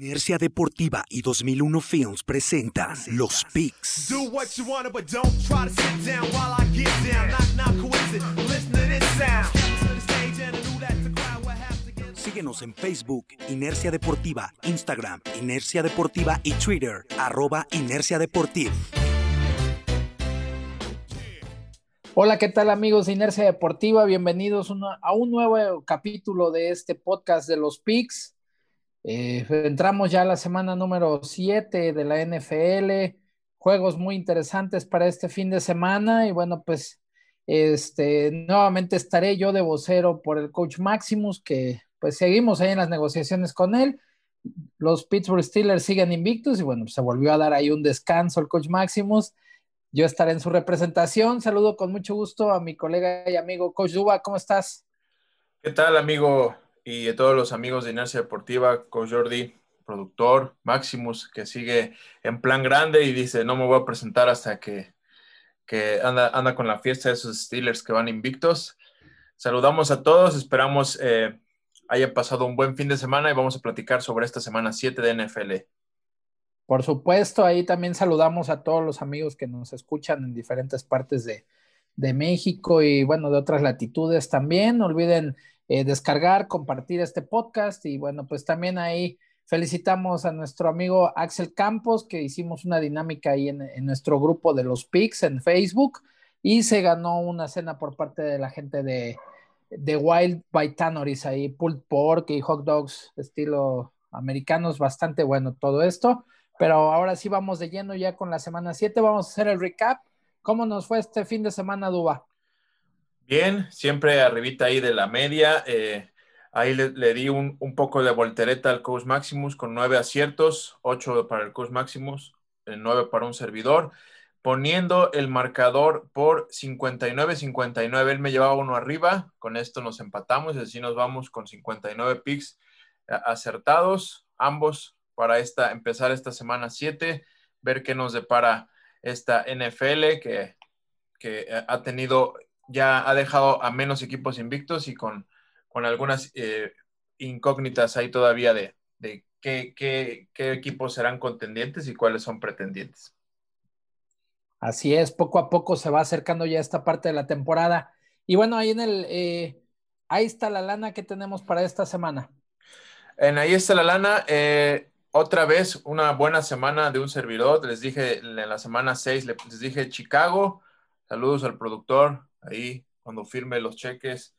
Inercia Deportiva y 2001 Films presentan Los Picks. Síguenos en Facebook, Inercia Deportiva, Instagram, Inercia Deportiva y Twitter, arroba Inercia Deportiva. Hola, ¿qué tal amigos de Inercia Deportiva? Bienvenidos a un nuevo capítulo de este podcast de los Picks. Eh, entramos ya a la semana número 7 de la NFL, juegos muy interesantes para este fin de semana y bueno, pues este, nuevamente estaré yo de vocero por el coach Maximus, que pues seguimos ahí en las negociaciones con él. Los Pittsburgh Steelers siguen invictos y bueno, pues, se volvió a dar ahí un descanso el coach Maximus. Yo estaré en su representación. Saludo con mucho gusto a mi colega y amigo Coach Duba. ¿Cómo estás? ¿Qué tal, amigo y a todos los amigos de Inercia Deportiva, Coach Jordi, productor, Maximus, que sigue en plan grande y dice, no me voy a presentar hasta que, anda, anda con la fiesta de esos Steelers que van invictos. Saludamos a todos, esperamos eh, haya pasado un buen fin de semana y vamos a platicar sobre esta semana 7 de NFL. Por supuesto, ahí también saludamos a todos los amigos que nos escuchan en diferentes partes de, de México y bueno, de otras latitudes también. No olviden eh, descargar, compartir este podcast y bueno, pues también ahí felicitamos a nuestro amigo Axel Campos que hicimos una dinámica ahí en, nuestro grupo de los PICs en Facebook y se ganó una cena por parte de la gente de, de Wild Tanoris ahí, pulled pork y hot dogs estilo americanos, bastante bueno todo esto. Pero ahora sí vamos de lleno ya con la semana 7, vamos a hacer el recap. ¿Cómo nos fue este fin de semana, Duba? Bien, siempre arribita ahí de la media. Eh, ahí le, di un, poco de voltereta al Coach Maximus con nueve aciertos, ocho para el Coach Maximus, eh, nueve para un servidor, poniendo el marcador por 59-59. Él me llevaba uno arriba, con esto nos empatamos y así nos vamos con 59 picks eh, acertados, ambos para esta, empezar esta semana 7, ver qué nos depara esta NFL que, que ha tenido ya ha dejado a menos equipos invictos y con, algunas eh, incógnitas ahí todavía de, qué, qué, equipos serán contendientes y cuáles son pretendientes. Así es, poco a poco se va acercando ya esta parte de la temporada. Y bueno, ahí en el, eh, ahí está la lana que tenemos para esta semana. En ahí está la lana. Eh, otra vez una buena semana de un servidor. Les dije en la semana 6, les dije Chicago. Saludos al productor ahí cuando firme los cheques.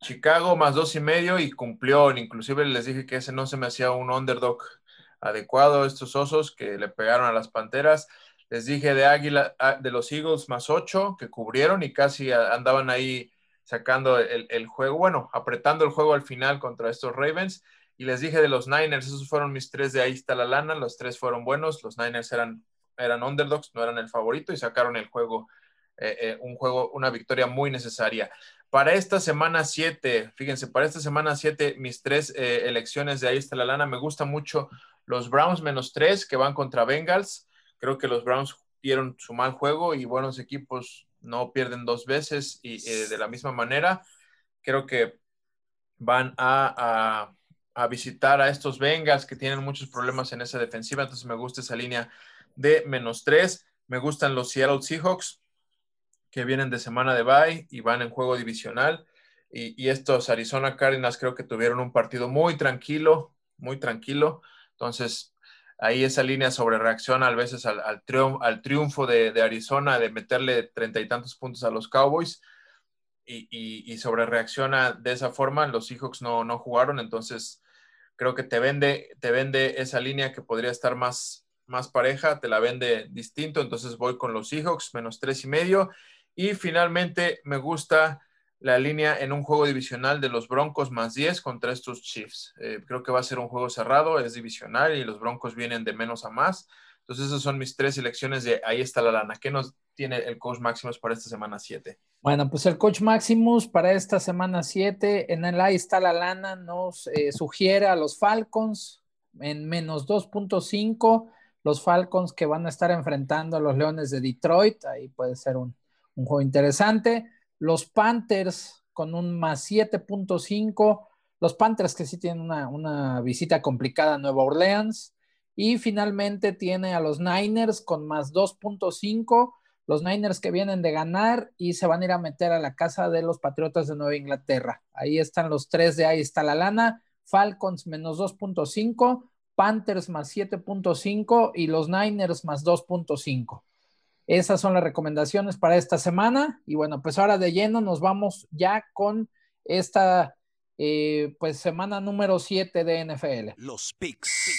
Chicago más dos y medio y cumplió. Inclusive les dije que ese no se me hacía un underdog adecuado. Estos osos que le pegaron a las panteras. Les dije de Águila, ah, de los Eagles más ocho que cubrieron y casi andaban ahí sacando el, juego, bueno, apretando el juego al final contra estos Ravens. Y les dije de los Niners, esos fueron mis tres de ahí está la lana, los tres fueron buenos, los Niners eran, eran underdogs, no eran el favorito y sacaron el juego eh, eh, un juego, una victoria muy necesaria. Para esta semana 7, fíjense, para esta semana 7, mis tres eh, elecciones de ahí está la lana, me gusta mucho los Browns menos 3 que van contra Bengals. Creo que los Browns dieron su mal juego y buenos equipos no pierden dos veces y de la misma manera. Creo que van a, a, visitar a estos Bengals que tienen muchos problemas en esa defensiva, entonces me gusta esa línea de menos 3. Me gustan los Seattle Seahawks que vienen de semana de bye y van en juego divisional. Y, estos Arizona Cardinals creo que tuvieron un partido muy tranquilo, muy tranquilo. Entonces, ahí esa línea sobre reacción a veces al, al, triunfo, de, Arizona, de meterle treinta y tantos puntos a los Cowboys. Y, sobre reacciona de esa forma, los Seahawks no, no jugaron, entonces creo que te vende, te vende esa línea que podría estar más, más pareja, te la vende distinto, entonces voy con los Seahawks menos tres y medio y finalmente me gusta la línea en un juego divisional de los Broncos más 10 contra estos Chiefs. Eh, creo que va a ser un juego cerrado, es divisional y los Broncos vienen de menos a más. Entonces esas son mis tres elecciones de ahí está la lana. ¿Qué nos tiene el coach Maximus para esta semana 7? Bueno, pues el coach Maximus para esta semana 7 en el ahí está la lana nos eh, sugiere a los Falcons en menos 2.5. Los Falcons que van a estar enfrentando a los Leones de Detroit. Ahí puede ser un, un juego interesante. Los Panthers con un más 7.5. los Panthers que sí tienen una, una visita complicada a Nueva Orleans. Y finalmente tiene a los Niners con más 2.5 los Niners que vienen de ganar y se van a ir a meter a la casa de los Patriotas de Nueva Inglaterra. Ahí están los tres de ahí está la lana. Falcons menos 2.5, Panthers más 7.5 y los Niners más 2.5. Esas son las recomendaciones para esta semana. Y bueno, pues ahora de lleno nos vamos ya con esta eh, pues semana número 7 de NFL. Los picks.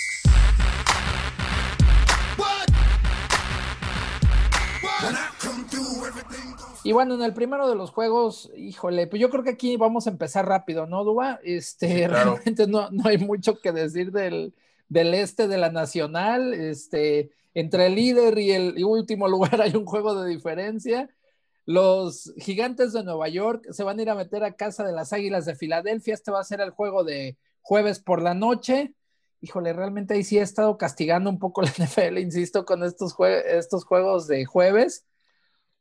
Y bueno, en el primero de los juegos, híjole, pues yo creo que aquí vamos a empezar rápido, ¿no, Duba? Este, realmente no, no, hay mucho que decir del, del este de la nacional. Este, entre el líder y el último lugar hay un juego de diferencia. Los gigantes de Nueva York se van a ir a meter a casa de las Águilas de Filadelfia. Este va a ser el juego de jueves por la noche. Híjole, realmente ahí sí he estado castigando un poco la NFL, insisto, con estos, estos juegos de jueves.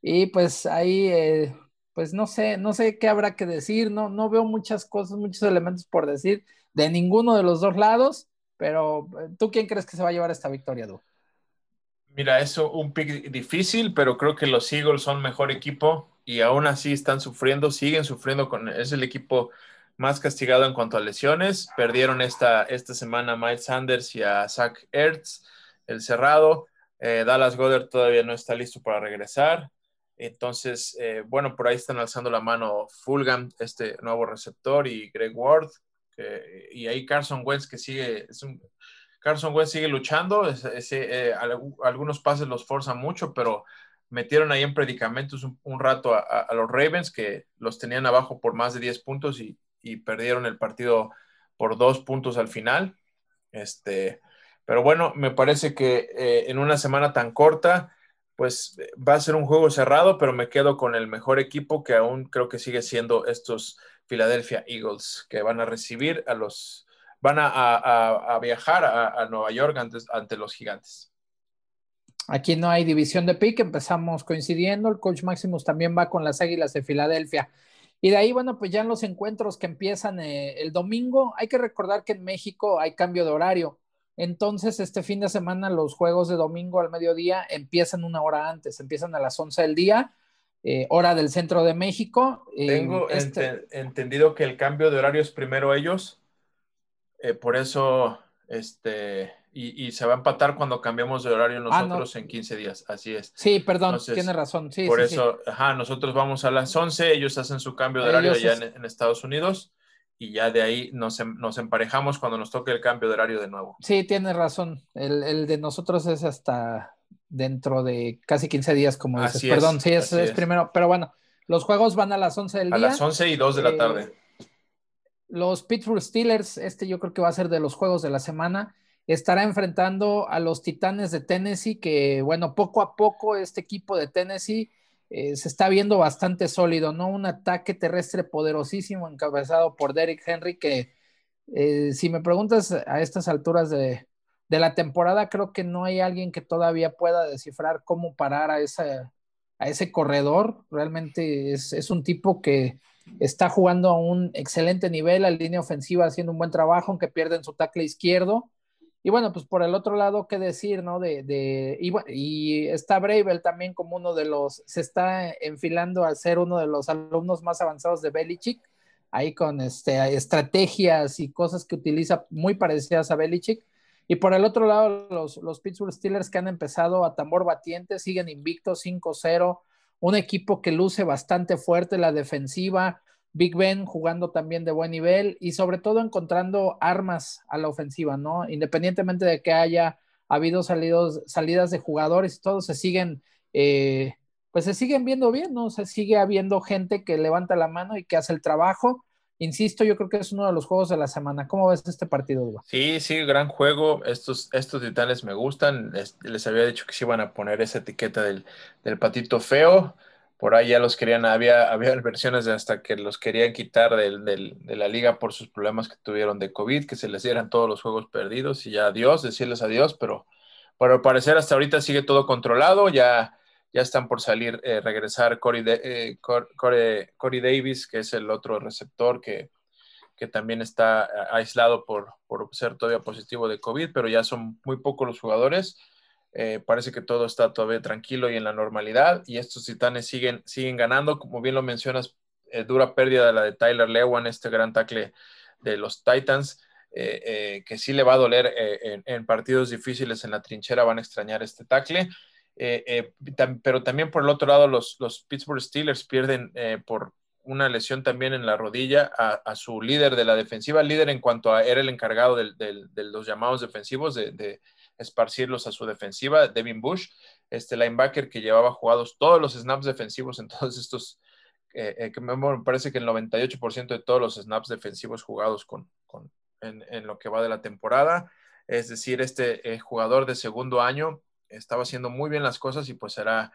Y pues ahí, eh, pues no sé, no sé qué habrá que decir, no, no veo muchas cosas, muchos elementos por decir de ninguno de los dos lados, pero eh, ¿tú quién crees que se va a llevar esta victoria, Du? Mira, eso un pick difícil, pero creo que los Eagles son mejor equipo y aún así están sufriendo, siguen sufriendo con, es el equipo más castigado en cuanto a lesiones. Perdieron esta, esta semana a Miles Sanders y a Zach Ertz, el cerrado. Eh, Dallas Goddard todavía no está listo para regresar. Entonces, eh, bueno, por ahí están alzando la mano Fulgham, este nuevo receptor, y Greg Ward, y ahí Carson Wentz que sigue, es un, Carson Wentz sigue luchando, eh, algunos pases los forzan mucho, pero metieron ahí en predicamentos un, rato a, los Ravens que los tenían abajo por más de 10 puntos y, perdieron el partido por dos puntos al final. Este, pero bueno, me parece que eh, en una semana tan corta, pues va a ser un juego cerrado, pero me quedo con el mejor equipo que aún creo que sigue siendo estos Philadelphia Eagles, que van a recibir a los, van a, viajar a, Nueva York ante los gigantes. Aquí no hay división de pick, empezamos coincidiendo, el coach Maximus también va con las Águilas de Filadelfia. Y de ahí, bueno, pues ya en los encuentros que empiezan eh, el domingo, hay que recordar que en México hay cambio de horario. Entonces, este fin de semana los juegos de domingo al mediodía empiezan una hora antes, empiezan a las 11 del día, eh, hora del centro de México. Tengo este entendido que el cambio de horario es primero ellos, eh, por eso, este, y, se va a empatar cuando cambiemos de horario ah, nosotros en 15 días, así es. Sí, perdón, tiene razón, sí. Por eso, ajá, nosotros vamos a las 11, ellos hacen su cambio de horario allá en Estados Unidos y ya de ahí nos, em, nos, emparejamos cuando nos toque el cambio de horario de nuevo. Sí, tienes razón. El, de nosotros es hasta dentro de casi 15 días, como dices. Perdón, sí, es, es, primero. Pero bueno, los juegos van a las 11 del día. A las 11 y 2 de la eh, tarde. Los Pittsburgh Steelers, este yo creo que va a ser de los juegos de la semana, estará enfrentando a los Titanes de Tennessee, que bueno, poco a poco este equipo de Tennessee eh, se está viendo bastante sólido, ¿no? Un ataque terrestre poderosísimo encabezado por Derrick Henry, que eh, si me preguntas a estas alturas de, la temporada, creo que no hay alguien que todavía pueda descifrar cómo parar a, a ese corredor. Realmente es, es un tipo que está jugando a un excelente nivel, la línea ofensiva haciendo un buen trabajo, aunque pierden su tackle izquierdo. Y bueno, pues por el otro lado, ¿qué decir, no? De, de y, y, está Bravel también como uno de los, se está enfilando a ser uno de los alumnos más avanzados de Belichick, ahí con este, estrategias y cosas que utiliza muy parecidas a Belichick. Y por el otro lado, los, los Pittsburgh Steelers que han empezado a tambor batiente, siguen invictos 5-0, un equipo que luce bastante fuerte la defensiva, Big Ben jugando también de buen nivel y sobre todo encontrando armas a la ofensiva, ¿no? Independientemente de que haya habido salidos, salidas de jugadores todos se siguen, eh, pues se siguen viendo bien, ¿no? Se sigue habiendo gente que levanta la mano y que hace el trabajo. Insisto, yo creo que es uno de los juegos de la semana. ¿Cómo ves este partido, Hugo? Sí, sí, gran juego. Estos, estos titanes me gustan. Les, había dicho que se iban a poner esa etiqueta del, del patito feo por ahí ya los querían, había, había versiones de hasta que los querían quitar de la liga por sus problemas que tuvieron de COVID, que se les dieran todos los juegos perdidos y ya adiós, decirles adiós, pero, al parecer hasta ahorita sigue todo controlado, ya, ya están por salir, eh, regresar Corey, eh, Corey, Davis, que es el otro receptor que, que también está aislado por, por ser todavía positivo de COVID, pero ya son muy pocos los jugadores. Eh, parece que todo está todavía tranquilo y en la normalidad y estos titanes siguen, siguen ganando. Como bien lo mencionas, eh, dura pérdida de la de Tyler Lewan, este gran tackle de los Titans, eh, que sí le va a doler en, partidos difíciles en la trinchera, van a extrañar este tackle. Pero también por el otro lado, los, los Pittsburgh Steelers pierden por, una lesión también en la rodilla a, su líder de la defensiva, líder en cuanto a era el encargado de, los llamados defensivos, de, esparcirlos a su defensiva, Devin Bush, este linebacker que llevaba jugados todos los snaps defensivos en todos estos, eh, eh, que me parece que el 98% de todos los snaps defensivos jugados con, en, lo que va de la temporada, es decir, este eh, jugador de segundo año estaba haciendo muy bien las cosas y pues será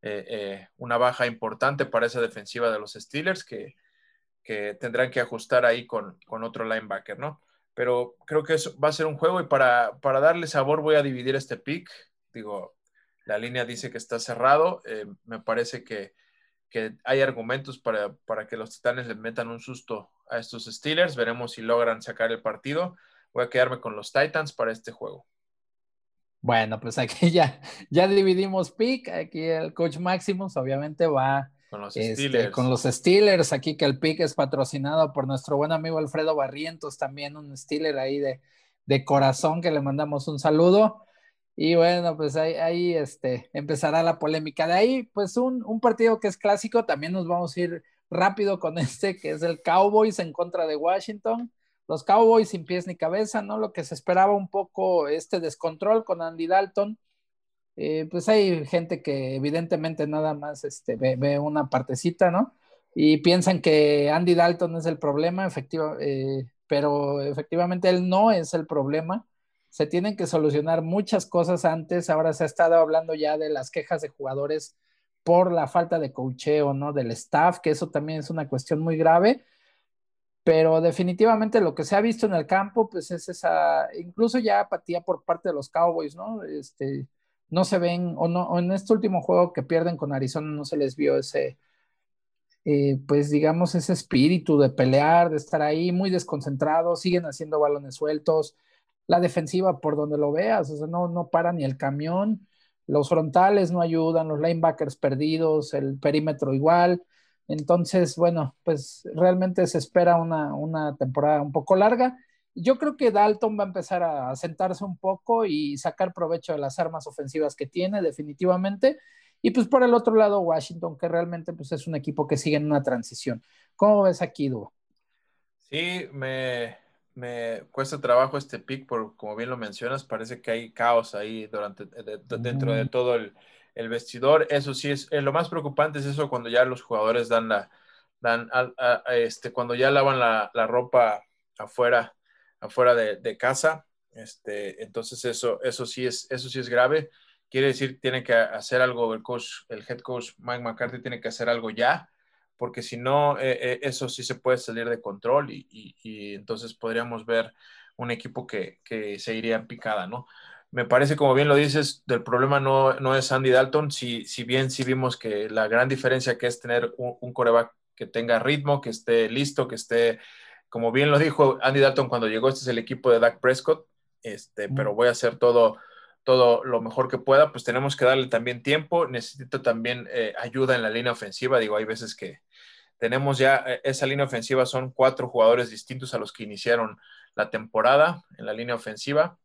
eh, eh, una baja importante para esa defensiva de los Steelers que, tendrán que ajustar ahí con, otro linebacker, ¿no? Pero creo que eso va a ser un juego y para, darle sabor voy a dividir este pick. Digo, la línea dice que está cerrado. Eh, me parece que, hay argumentos para, para, que los Titanes le metan un susto a estos Steelers. Veremos si logran sacar el partido. Voy a quedarme con los Titans para este juego. Bueno, pues aquí ya, ya dividimos pick. Aquí el coach Maximus obviamente va con los, este, Steelers. con los Steelers. Aquí que el pick es patrocinado por nuestro buen amigo Alfredo Barrientos, también un Steeler ahí de, de corazón que le mandamos un saludo. Y bueno, pues ahí, ahí este, empezará la polémica. De ahí, pues un, un partido que es clásico, también nos vamos a ir rápido con este, que es el Cowboys en contra de Washington los Cowboys sin pies ni cabeza, ¿no? Lo que se esperaba un poco este descontrol con Andy Dalton. Eh, pues hay gente que evidentemente nada más este, ve, una partecita, ¿no? Y piensan que Andy Dalton es el problema, efectiva, eh, pero efectivamente él no es el problema. Se tienen que solucionar muchas cosas antes. Ahora se ha estado hablando ya de las quejas de jugadores por la falta de cocheo, ¿no? Del staff, que eso también es una cuestión muy grave pero definitivamente lo que se ha visto en el campo, pues es esa, incluso ya apatía por parte de los Cowboys, ¿no? Este, no se ven, o no, en este último juego que pierden con Arizona no se les vio ese, eh, pues digamos, ese espíritu de pelear, de estar ahí muy desconcentrados, siguen haciendo balones sueltos, la defensiva por donde lo veas, o sea, no, no para ni el camión, los frontales no ayudan, los linebackers perdidos, el perímetro igual, entonces, bueno, pues realmente se espera una, temporada un poco larga. Yo creo que Dalton va a empezar a sentarse un poco y sacar provecho de las armas ofensivas que tiene, definitivamente. Y pues por el otro lado, Washington, que realmente pues, es un equipo que sigue en una transición. ¿Cómo ves aquí, Duo? Sí, me, cuesta trabajo este pick, por como bien lo mencionas, parece que hay caos ahí durante, dentro de todo el, el vestidor. Eso sí es, lo más preocupante es eso cuando ya los jugadores dan la, dan este, cuando ya lavan la, ropa afuera, afuera de, casa. Este, entonces eso, eso sí es, eso sí es grave. Quiere decir, tiene que hacer algo el coach, el head coach Mike McCarthy tiene que hacer algo ya, porque si no, eh, eh, eso sí se puede salir de control y, entonces podríamos ver un equipo que, que se iría en picada, ¿no? Me parece, como bien lo dices, del problema no, no es Andy Dalton, si, si bien sí vimos que la gran diferencia que es tener un, coreback que tenga ritmo, que esté listo, que esté, como bien lo dijo Andy Dalton cuando llegó, este es el equipo de Dak Prescott, este, pero voy a hacer todo, todo lo mejor que pueda, pues tenemos que darle también tiempo, necesito también eh, ayuda en la línea ofensiva, digo, hay veces que tenemos ya, eh, esa línea ofensiva son cuatro jugadores distintos a los que iniciaron la temporada en la línea ofensiva,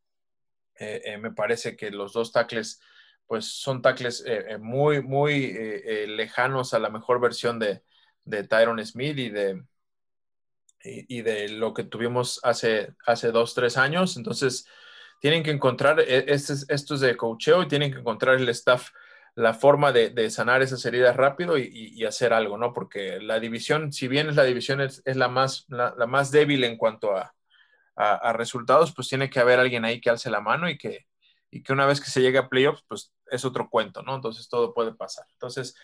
eh, eh, me parece que los dos tackles, pues son tackles eh, muy, muy lejanos a la mejor versión de, de Tyron Smith y de, y, de lo que tuvimos hace, hace dos, tres años. Entonces, tienen que encontrar, este, esto es de cocheo y tienen que encontrar el staff la forma de, sanar esas heridas rápido y, hacer algo, ¿no? Porque la división, si bien es la división, es, la, más, la, más débil en cuanto a, a, resultados, pues tiene que haber alguien ahí que alce la mano y que, y que una vez que se llegue a playoffs, pues es otro cuento, ¿no? Entonces todo puede pasar. Entonces,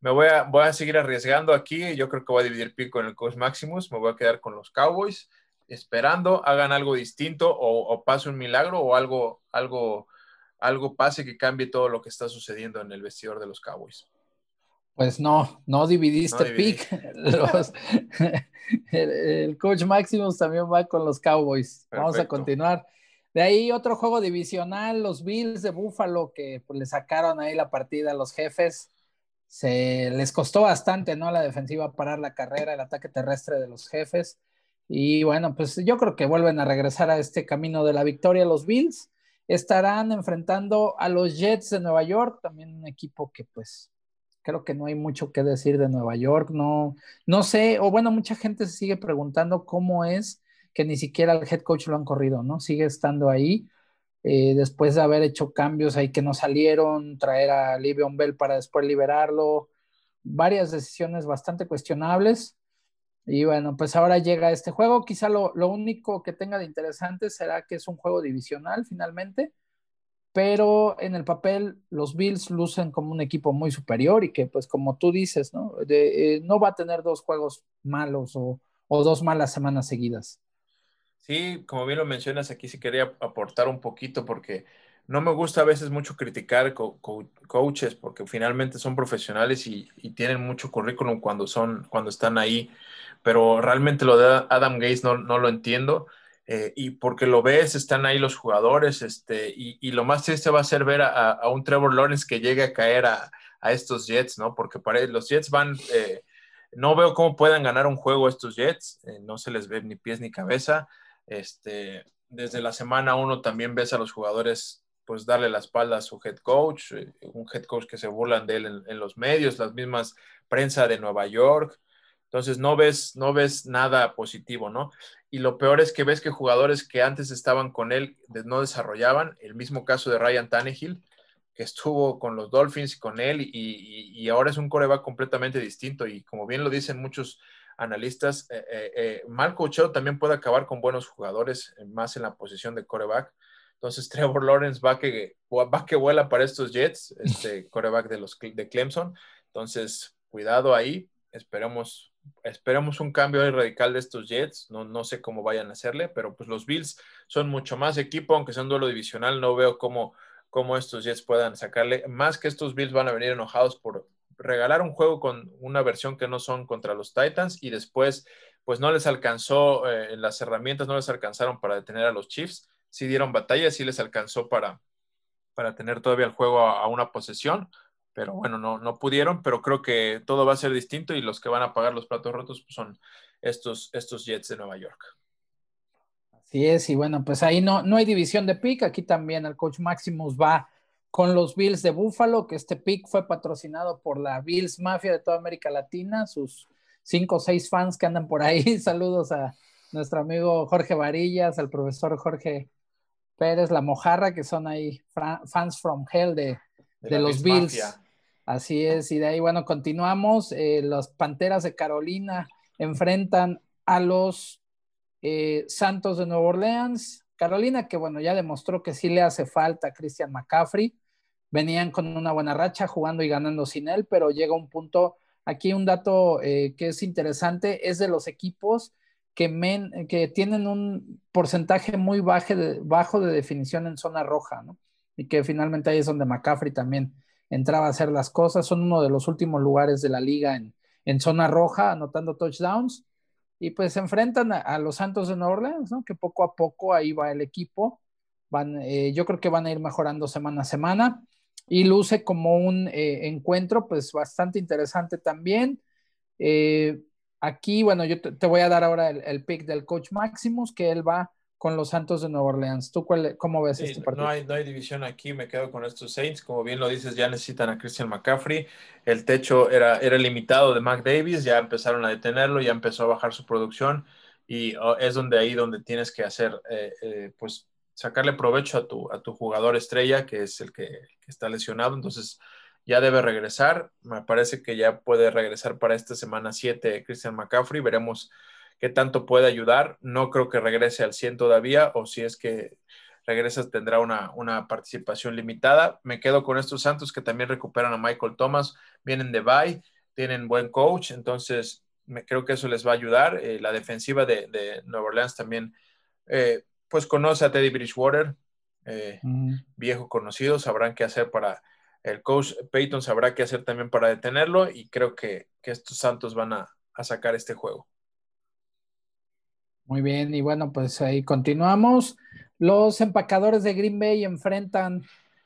me voy a, voy a seguir arriesgando aquí. Yo creo que voy a dividir pico con el coach Maximus. Me voy a quedar con los Cowboys, esperando hagan algo distinto o, o, pase un milagro o algo, algo, algo pase que cambie todo lo que está sucediendo en el vestidor de los Cowboys. Pues no, no dividiste pick. el, coach Maximus también va con los Cowboys. Vamos a continuar. De ahí otro juego divisional, los Bills de Buffalo, que pues, le sacaron ahí la partida a los jefes. Se les costó bastante, ¿no? La defensiva parar la carrera, el ataque terrestre de los jefes. Y bueno, pues yo creo que vuelven a regresar a este camino de la victoria los Bills. Estarán enfrentando a los Jets de Nueva York, también un equipo que pues creo que no hay mucho que decir de Nueva York, no, no sé, o bueno, mucha gente se sigue preguntando cómo es que ni siquiera el head coach lo han corrido, ¿no? Sigue estando ahí. Eh, después de haber hecho cambios ahí que no salieron, traer a Livion Bell para después liberarlo, varias decisiones bastante cuestionables. Y bueno, pues ahora llega este juego. Quizá lo, lo único que tenga de interesante será que es un juego divisional finalmente pero en el papel los Bills lucen como un equipo muy superior y que pues como tú dices, ¿no? Eh, no va a tener dos juegos malos o, dos malas semanas seguidas. Sí, como bien lo mencionas, aquí sí quería aportar un poquito porque no me gusta a veces mucho criticar coaches porque finalmente son profesionales y, tienen mucho currículum cuando son, cuando están ahí, pero realmente lo de Adam Gates no, no lo entiendo. Eh, y porque lo ves, están ahí los jugadores, este, y, lo más triste va a ser ver a, un Trevor Lawrence que llegue a caer a, estos Jets, ¿no? Porque para, los Jets van, eh, no veo cómo puedan ganar un juego estos Jets, eh, no se les ve ni pies ni cabeza, este, desde la semana uno también ves a los jugadores pues darle la espalda a su head coach, un head coach que se burlan de él en, en los medios, las mismas prensa de Nueva York, entonces no ves, no ves nada positivo, ¿no? Y lo peor es que ves que jugadores que antes estaban con él no desarrollaban. El mismo caso de Ryan Tannehill, que estuvo con los Dolphins y con él y, ahora es un coreback completamente distinto. Y como bien lo dicen muchos analistas, eh, eh, eh, también puede acabar con buenos jugadores, más en la posición de coreback. Entonces Trevor Lawrence va que, va que vuela para estos Jets, este coreback de, los, de Clemson. Entonces, cuidado ahí. Esperemos esperemos un cambio radical de estos Jets. No, no sé cómo vayan a hacerle, pero pues los Bills son mucho más equipo, aunque sea un duelo divisional. No veo cómo, cómo estos Jets puedan sacarle. Más que estos Bills van a venir enojados por regalar un juego con una versión que no son contra los Titans y después pues no les alcanzó, eh, las herramientas no les alcanzaron para detener a los Chiefs. Sí dieron batalla, sí les alcanzó para, para tener todavía el juego a una posesión pero bueno, no, no pudieron, pero creo que todo va a ser distinto y los que van a pagar los platos rotos pues, son estos, estos Jets de Nueva York. Así es, y bueno, pues ahí no, no hay división de pick, aquí también el coach Maximus va con los Bills de Buffalo, que este pick fue patrocinado por la Bills Mafia de toda América Latina, sus cinco o seis fans que andan por ahí. Saludos a nuestro amigo Jorge Varillas, al profesor Jorge Pérez, la Mojarra, que son ahí fans from hell de, de, los Bills. Así es, y de ahí, bueno, continuamos. Eh, los Panteras de Carolina enfrentan a los eh, Santos de Nueva Orleans. Carolina, que bueno, ya demostró que sí le hace falta a Christian McCaffrey. Venían con una buena racha jugando y ganando sin él, pero llega un punto, aquí un dato eh, que es interesante, es de los equipos que, que tienen un porcentaje muy bajo de, bajo de definición en zona roja, ¿no? Y que finalmente ahí es donde McCaffrey también entraba a hacer las cosas. Son uno de los últimos lugares de la liga en, zona roja, anotando touchdowns. Y pues se enfrentan a, los Santos de Nueva Orleans, ¿no? Que poco a poco ahí va el equipo. Van, eh, yo creo que van a ir mejorando semana a semana. Y luce como un eh, encuentro, pues bastante interesante también. Eh, aquí, bueno, yo te, voy a dar ahora el, el, pick del coach Maximus, que él va con los Santos de Nueva Orleans. ¿Tú cuál, cómo ves este partido? No hay, no hay división aquí, me quedo con estos Saints. Como bien lo dices, ya necesitan a Christian McCaffrey. El techo era, era limitado de Mac Davis, ya empezaron a detenerlo, ya empezó a bajar su producción y oh, es donde ahí donde tienes que hacer, eh, eh, pues sacarle provecho a tu, a tu jugador estrella, que es el que, que está lesionado. Entonces ya debe regresar. Me parece que ya puede regresar para esta semana 7 Christian McCaffrey. Veremos qué tanto puede ayudar. No creo que regrese al 100 todavía, o si es que regresa tendrá una, participación limitada. Me quedo con estos Santos que también recuperan a Michael Thomas, vienen de bye, tienen buen coach, entonces me, creo que eso les va a ayudar. Eh, la defensiva de, de, Nueva Orleans también, eh, pues conoce a Teddy Bridgewater, eh, viejo conocido, sabrán qué hacer para el coach Peyton sabrá qué hacer también para detenerlo y creo que, estos Santos van a, sacar este juego. Muy bien, y bueno, pues ahí continuamos. Los empacadores de Green Bay enfrentan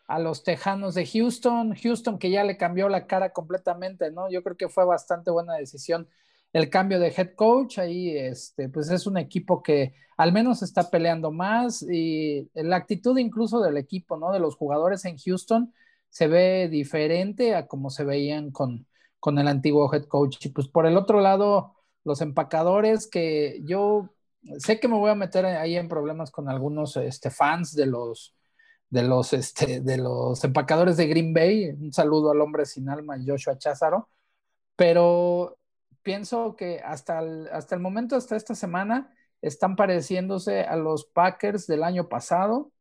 a los Tejanos de Houston. Houston que ya le cambió la cara completamente, ¿no? Yo creo que fue bastante buena decisión el cambio de head coach. Ahí, este, pues es un equipo que al menos está peleando más y la actitud incluso del equipo, ¿no? De los jugadores en Houston se ve diferente a como se veían con, con el antiguo head coach. Y pues por el otro lado, los empacadores que yo sé que me voy a meter ahí en problemas con algunos este, fans de los de los, este, de los empacadores de Green Bay. Un saludo al hombre sin alma, Joshua Cházaro. Pero pienso que hasta el, hasta el momento, hasta esta semana, están pareciéndose a los Packers del año pasado,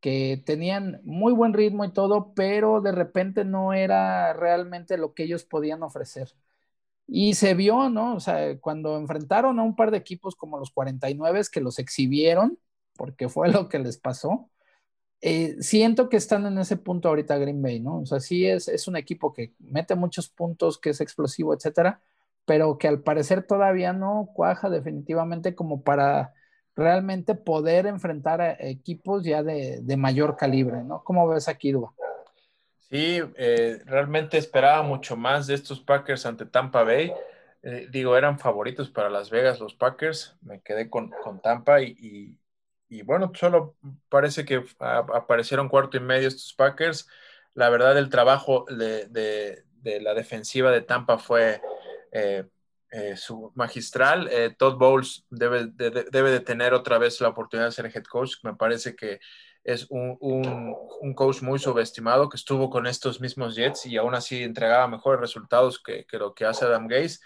que tenían muy buen ritmo y todo, pero de repente no era realmente lo que ellos podían ofrecer. Y se vio, ¿no? O sea, cuando enfrentaron a un par de equipos como los 49 que los exhibieron, porque fue lo que les pasó, eh, siento que están en ese punto ahorita Green Bay, ¿no? O sea, sí es, es un equipo que mete muchos puntos, que es explosivo, etcétera, pero que al parecer todavía no cuaja definitivamente como para realmente poder enfrentar a equipos ya de, mayor calibre, ¿no? ¿Cómo ves aquí, Duba? Sí, eh, realmente esperaba mucho más de estos Packers ante Tampa Bay. Eh, digo, eran favoritos para Las Vegas los Packers. Me quedé con, Tampa y, y bueno, solo parece que aparecieron cuarto y medio estos Packers. La verdad, el trabajo de, la defensiva de Tampa fue eh, eh, su magistral. Todd Bowles debe de, tener otra vez la oportunidad de ser head coach. Me parece que es un, coach muy subestimado que estuvo con estos mismos Jets y aún así entregaba mejores resultados que, que lo que hace Adam Gaze.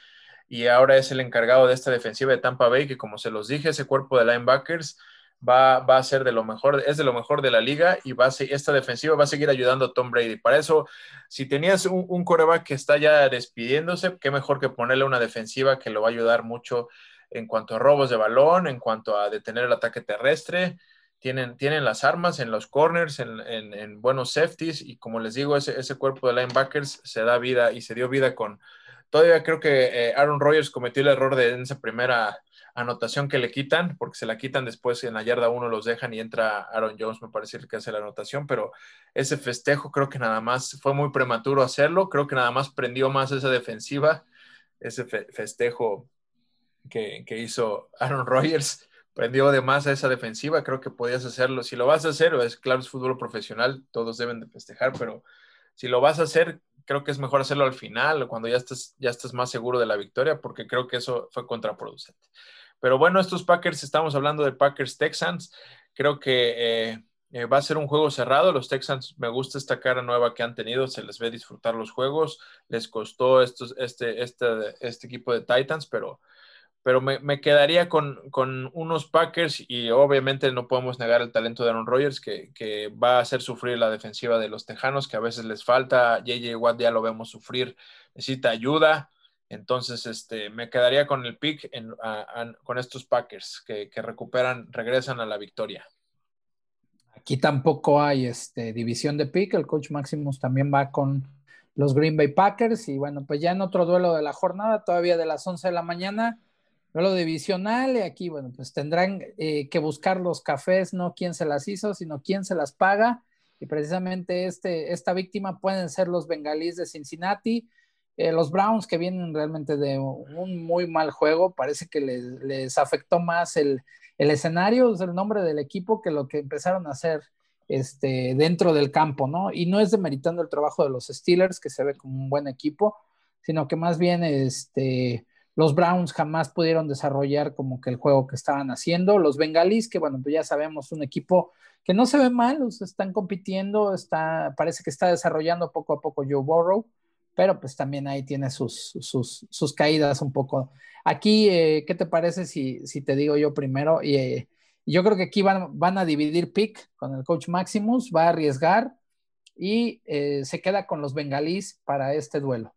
Y ahora es el encargado de esta defensiva de Tampa Bay, que como se los dije, ese cuerpo de linebackers va, a ser de lo mejor, es de lo mejor de la liga y va a esta defensiva va a seguir ayudando a Tom Brady. Para eso, si tenías un, un coreback que está ya despidiéndose, qué mejor que ponerle una defensiva que lo va a ayudar mucho en cuanto a robos de balón, en cuanto a detener el ataque terrestre. Tienen, tienen las armas en los corners, en, buenos safeties y como les digo, ese, ese cuerpo de linebackers se da vida y se dio vida con... Todavía creo que eh, Aaron Rodgers cometió el error de en esa primera anotación que le quitan, porque se la quitan después en la yarda uno los dejan y entra Aaron Jones, me parece que hace la anotación, pero ese festejo creo que nada más fue muy prematuro hacerlo, creo que nada más prendió más esa defensiva, ese festejo que, hizo Aaron Rodgers prendió de más a esa defensiva, creo que podías hacerlo, si lo vas a hacer, es claro, es fútbol profesional, todos deben de festejar, pero si lo vas a hacer, creo que es mejor hacerlo al final, cuando ya estás, ya estás más seguro de la victoria, porque creo que eso fue contraproducente. Pero bueno, estos Packers, estamos hablando de Packers Texans, creo que eh, eh, va a ser un juego cerrado. Los Texans, me gusta esta cara nueva que han tenido, se les ve disfrutar los juegos, les costó estos, este, este, este equipo de Titans, pero, pero me, quedaría con, unos Packers y obviamente no podemos negar el talento de Aaron Rodgers que, que, va a hacer sufrir la defensiva de los Tejanos, que a veces les falta. JJ Watt ya lo vemos sufrir, necesita ayuda. Entonces, este, me quedaría con el pick con estos Packers que, recuperan, regresan a la victoria. Aquí tampoco hay este, división de pick. El coach Maximus también va con los Green Bay Packers. Y bueno, pues ya en otro duelo de la jornada, todavía de las 11 de la mañana, duelo divisional. Y aquí, bueno, pues tendrán eh, que buscar los cafés, no quién se las hizo, sino quién se las paga. Y precisamente este, esta víctima pueden ser los bengalíes de Cincinnati eh, los Browns que vienen realmente de un muy mal juego, parece que les, afectó más el, escenario, el nombre del equipo, que lo que empezaron a hacer este, dentro del campo, ¿no? Y no es demeritando el trabajo de los Steelers, que se ve como un buen equipo, sino que más bien este, los Browns jamás pudieron desarrollar como que el juego que estaban haciendo. Los Bengalis, que bueno, pues ya sabemos, un equipo que no se ve mal, están compitiendo, está, parece que está desarrollando poco a poco Joe Burrow pero pues también ahí tiene sus, sus, caídas un poco. Aquí, eh, ¿qué te parece si, si, te digo yo primero? Y eh, yo creo que aquí van, van a dividir pick con el coach Maximus, va a arriesgar y eh, se queda con los bengalís para este duelo.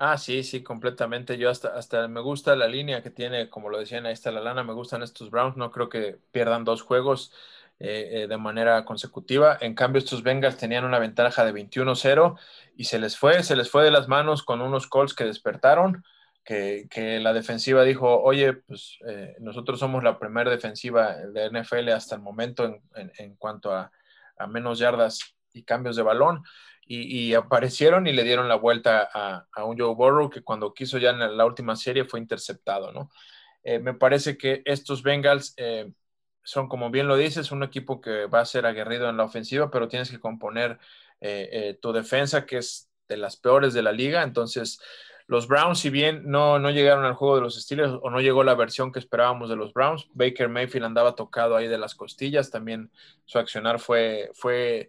Ah, sí, sí, completamente. Yo hasta, hasta me gusta la línea que tiene, como lo decían, ahí está la lana, me gustan estos Browns, no creo que pierdan dos juegos. eh, de manera consecutiva. En cambio, estos Bengals tenían una ventaja de 21-0 y se les fue, se les fue de las manos con unos Colts que despertaron, que, la defensiva dijo, oye, pues nosotros somos la primera defensiva de NFL hasta el momento en, cuanto a, menos yardas y cambios de balón. Y, aparecieron y le dieron la vuelta a, un Joe Burrow que cuando quiso ya en la última serie fue interceptado, ¿no? Eh, me parece que estos Bengals eh, son, como bien lo dices, un equipo que va a ser aguerrido en la ofensiva, pero tienes que componer eh, tu defensa, que es de las peores de la liga. Entonces, los Browns, si bien no, no llegaron al juego de los Steelers o no llegó la versión que esperábamos de los Browns, Baker Mayfield andaba tocado ahí de las costillas, también su accionar fue, fue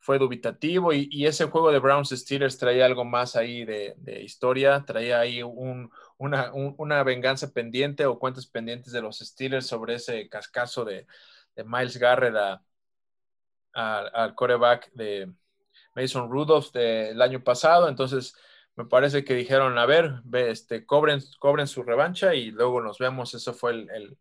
fue dubitativo y, ese juego de Browns Steelers traía algo más ahí de, historia, traía ahí una, venganza pendiente o cuentas pendientes de los Steelers sobre ese cascazo de, Miles Garrett al coreback de Mason Rudolph del año pasado. Entonces, me parece que dijeron, a ver, este, cobren, cobren su revancha y luego nos vemos. Eso fue el,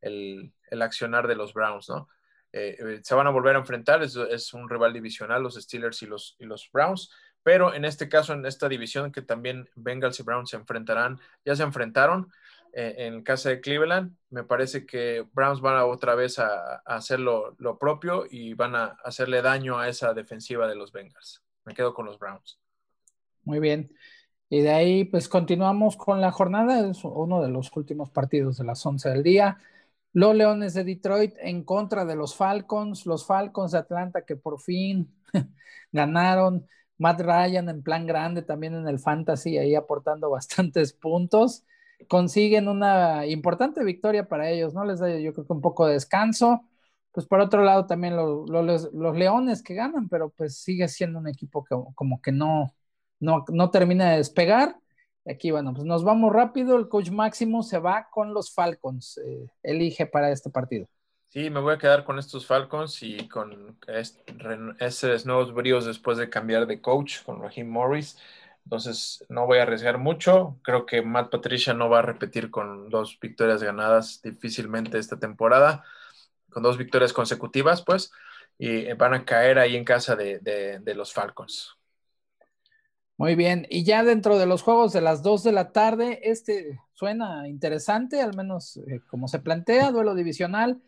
el accionar de los Browns, ¿no? Eh, se van a volver a enfrentar, es, un rival divisional, los Steelers y los, y los Browns, pero en este caso, en esta división que también Bengals y Browns se enfrentarán, ya se enfrentaron eh, en casa de Cleveland, me parece que Browns van a otra vez a, hacer lo, propio y van a hacerle daño a esa defensiva de los Bengals. Me quedo con los Browns. Muy bien. Y de ahí, pues continuamos con la jornada, es uno de los últimos partidos de las 11 del día. Los Leones de Detroit en contra de los Falcons, los Falcons de Atlanta que por fin ganaron. Matt Ryan en plan grande también en el fantasy, ahí aportando bastantes puntos. Consiguen una importante victoria para ellos, ¿no? Les da yo creo que un poco de descanso. Pues por otro lado también los, los, Leones que ganan, pero pues sigue siendo un equipo que como que no, no, no termina de despegar. Aquí, bueno, pues nos vamos rápido. El coach Máximo se va con los Falcons. Eh, elige para este partido. Sí, me voy a quedar con estos Falcons y con esos nuevos bríos después de cambiar de coach con Raheem Morris. Entonces, no voy a arriesgar mucho. Creo que Matt Patricia no va a repetir con dos victorias ganadas difícilmente esta temporada, con dos victorias consecutivas, pues, y van a caer ahí en casa de los Falcons. Muy bien, y ya dentro de los juegos de las 2 de la tarde, este suena interesante, al menos eh, como se plantea, duelo divisional.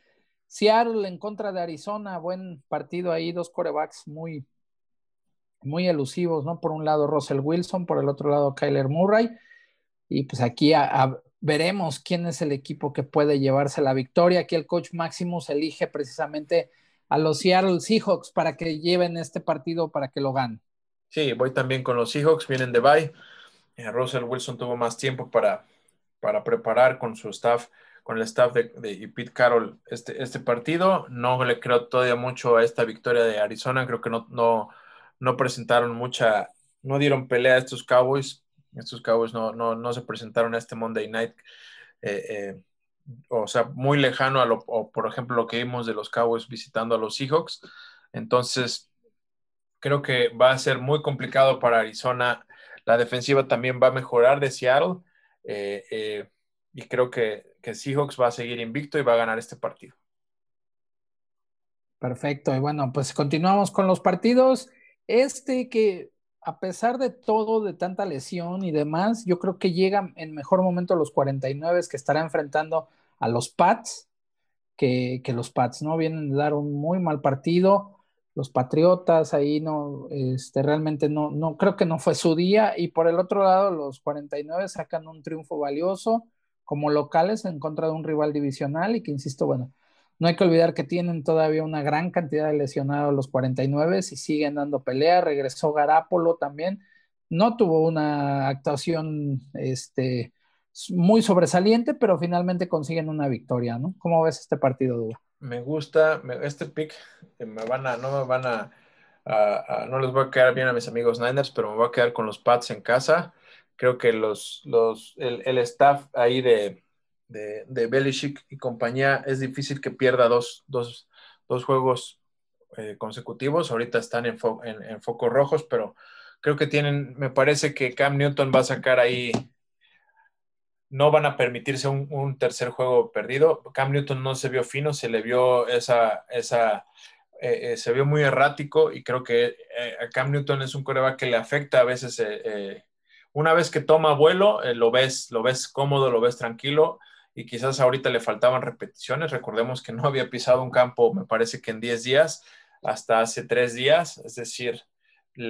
Seattle en contra de Arizona, buen partido ahí, dos corebacks muy, muy elusivos, ¿no? Por un lado Russell Wilson, por el otro lado Kyler Murray. Y pues aquí veremos quién es el equipo que puede llevarse la victoria. Aquí el coach Maximus elige precisamente a los Seattle Seahawks para que lleven este partido, para que lo ganen. Sí, voy también con los Seahawks, vienen de bye. Eh, Russell Wilson tuvo más tiempo para, para preparar con su staff, con el staff de, Pete Carroll este, este partido. No le creo todavía mucho a esta victoria de Arizona. Creo que no, no, no presentaron mucha, no dieron pelea a estos Cowboys. Estos Cowboys no, no, no se presentaron a este Monday Night. Eh, eh, o sea, muy lejano a lo, por ejemplo, lo que vimos de los Cowboys visitando a los Seahawks. Entonces, creo que va a ser muy complicado para Arizona. La defensiva también va a mejorar de Seattle. Eh, eh, y creo que, que, Seahawks va a seguir invicto y va a ganar este partido. Perfecto. Y bueno, pues continuamos con los partidos. Este que a pesar de todo, de tanta lesión y demás, yo creo que llega en mejor momento los 49 que estará enfrentando a los Pats, que, que los Pats, ¿no? Vienen de dar un muy mal partido los Patriotas, ahí no, este, realmente no, no, creo que no fue su día. Y por el otro lado, los 49 sacan un triunfo valioso como locales en contra de un rival divisional y que, insisto, bueno, no hay que olvidar que tienen todavía una gran cantidad de lesionados los 49 y siguen dando pelea. Regresó Garapolo también. No tuvo una actuación este, muy sobresaliente, pero finalmente consiguen una victoria, ¿no? ¿Cómo ves este partido, Duda? Me gusta este pick, me van a, no me van a, no les voy a quedar bien a mis amigos Niners, pero me voy a quedar con los Pats en casa. Creo que los, los, el, staff ahí de, de, de, Belichick y compañía es difícil que pierda dos, dos, dos juegos eh, consecutivos. Ahorita están en, en, focos rojos, pero creo que tienen, me parece que Cam Newton va a sacar ahí no van a permitirse un, tercer juego perdido. Cam Newton no se vio fino, se le vio esa, esa eh, eh, se vio muy errático y creo que eh, Cam Newton es un coreback que le afecta a veces. una vez que toma vuelo, lo ves, lo ves cómodo, lo ves tranquilo y quizás ahorita le faltaban repeticiones. Recordemos que no había pisado un campo, me parece que en 10 días, hasta hace 3 días, es decir,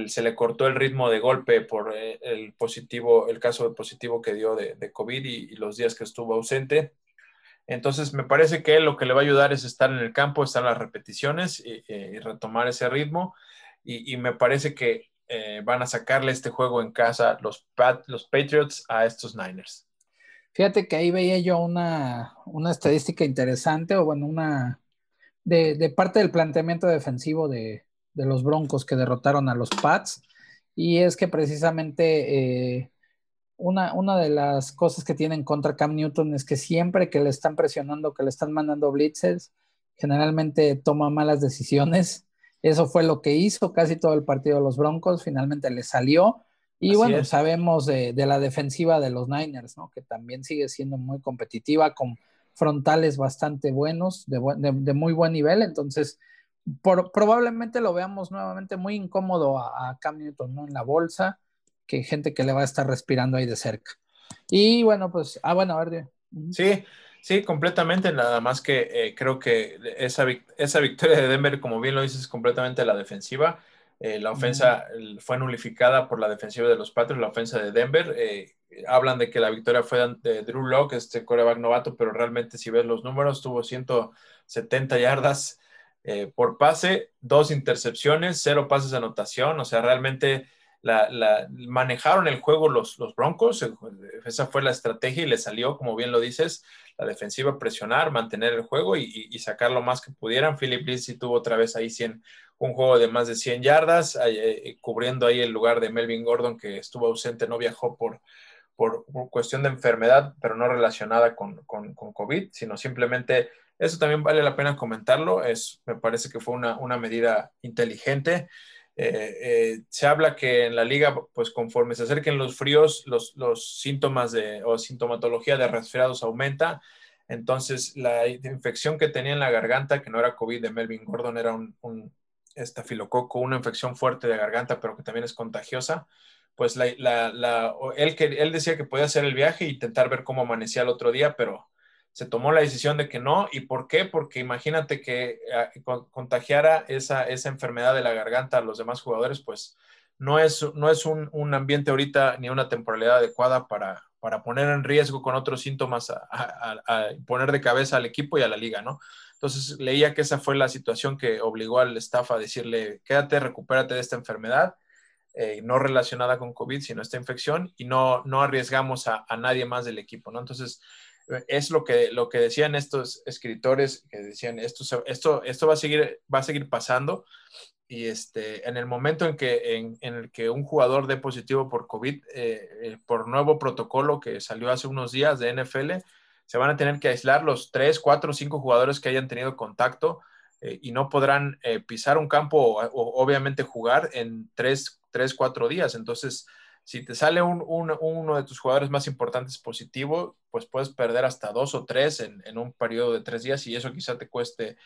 se le cortó el ritmo de golpe por eh, el positivo, el caso de positivo que dio de, COVID y, los días que estuvo ausente. Entonces, me parece que lo que le va a ayudar es estar en el campo, estar en las repeticiones y, retomar ese ritmo. Y, me parece que eh, van a sacarle este juego en casa los, los Patriots a estos Niners. Fíjate que ahí veía yo una, estadística interesante, o bueno, una de parte del planteamiento defensivo de, de los Broncos que derrotaron a los Pats. Y es que precisamente eh, una, una, de las cosas que tienen contra Cam Newton es que siempre que le están presionando, que le están mandando blitzes, generalmente toma malas decisiones. Eso fue lo que hizo casi todo el partido de los Broncos, finalmente le salió. Y bueno, sabemos de, la defensiva de los Niners, ¿no? que también sigue siendo muy competitiva, con frontales bastante buenos, de, de muy buen nivel. Entonces, probablemente lo veamos nuevamente muy incómodo a, Cam Newton, ¿no? En la bolsa, que gente que le va a estar respirando ahí de cerca. Y bueno, pues, ah, bueno, a ver. Sí, sí, completamente, nada más que eh, creo que esa, esa victoria de Denver, como bien lo dices, es completamente la defensiva. Eh, la ofensa fue nulificada por la defensiva de los Patriots, la ofensa de Denver. Eh, hablan de que la victoria fue de Drew Locke, este coreback novato, pero realmente si ves los números, tuvo 170 yardas, eh, por pase, dos intercepciones, cero pases de anotación, o sea, realmente la, manejaron el juego los, los, Broncos, esa fue la estrategia y le salió, como bien lo dices, la defensiva presionar, mantener el juego y, sacar lo más que pudieran. Philip Lindsay tuvo otra vez ahí 100, un juego de más de 100 yardas, eh, cubriendo ahí el lugar de Melvin Gordon, que estuvo ausente, no viajó por, por, cuestión de enfermedad, pero no relacionada con, con COVID, sino simplemente eso también vale la pena comentarlo. Es, me parece que fue una, medida inteligente. Eh, eh, se habla que en la liga, pues conforme se acerquen los fríos, los, síntomas de, o sintomatología de resfriados aumenta. Entonces, la infección que tenía en la garganta, que no era COVID de Melvin Gordon, era un, un estafilococo, una infección fuerte de garganta, pero que también es contagiosa. Pues la, él, él decía que podía hacer el viaje e intentar ver cómo amanecía el otro día, pero se tomó la decisión de que no. ¿Y por qué? Porque imagínate que ah, contagiara esa, esa enfermedad de la garganta a los demás jugadores, pues no es, no es un, ambiente ahorita ni una temporalidad adecuada para, para poner en riesgo con otros síntomas, a, poner de cabeza al equipo y a la liga, ¿no? Entonces leía que esa fue la situación que obligó al staff a decirle, quédate, recupérate de esta enfermedad, eh, no relacionada con COVID, sino esta infección, y no, no arriesgamos a, a nadie más del equipo, ¿no? Entonces, es lo que, lo que decían estos escritores, que decían, esto, esto, esto va, a seguir, va a seguir pasando y este, en el momento en, que, en, el que un jugador dé positivo por COVID, eh, eh, por nuevo protocolo que salió hace unos días de NFL, se van a tener que aislar los 3, 4, 5 jugadores que hayan tenido contacto eh, y no podrán pisar un campo o, obviamente jugar en 3, 3, 4 días. Entonces, si te sale uno de tus jugadores más importantes positivo, pues puedes perder hasta dos o tres en, un periodo de tres días y eso quizá te cueste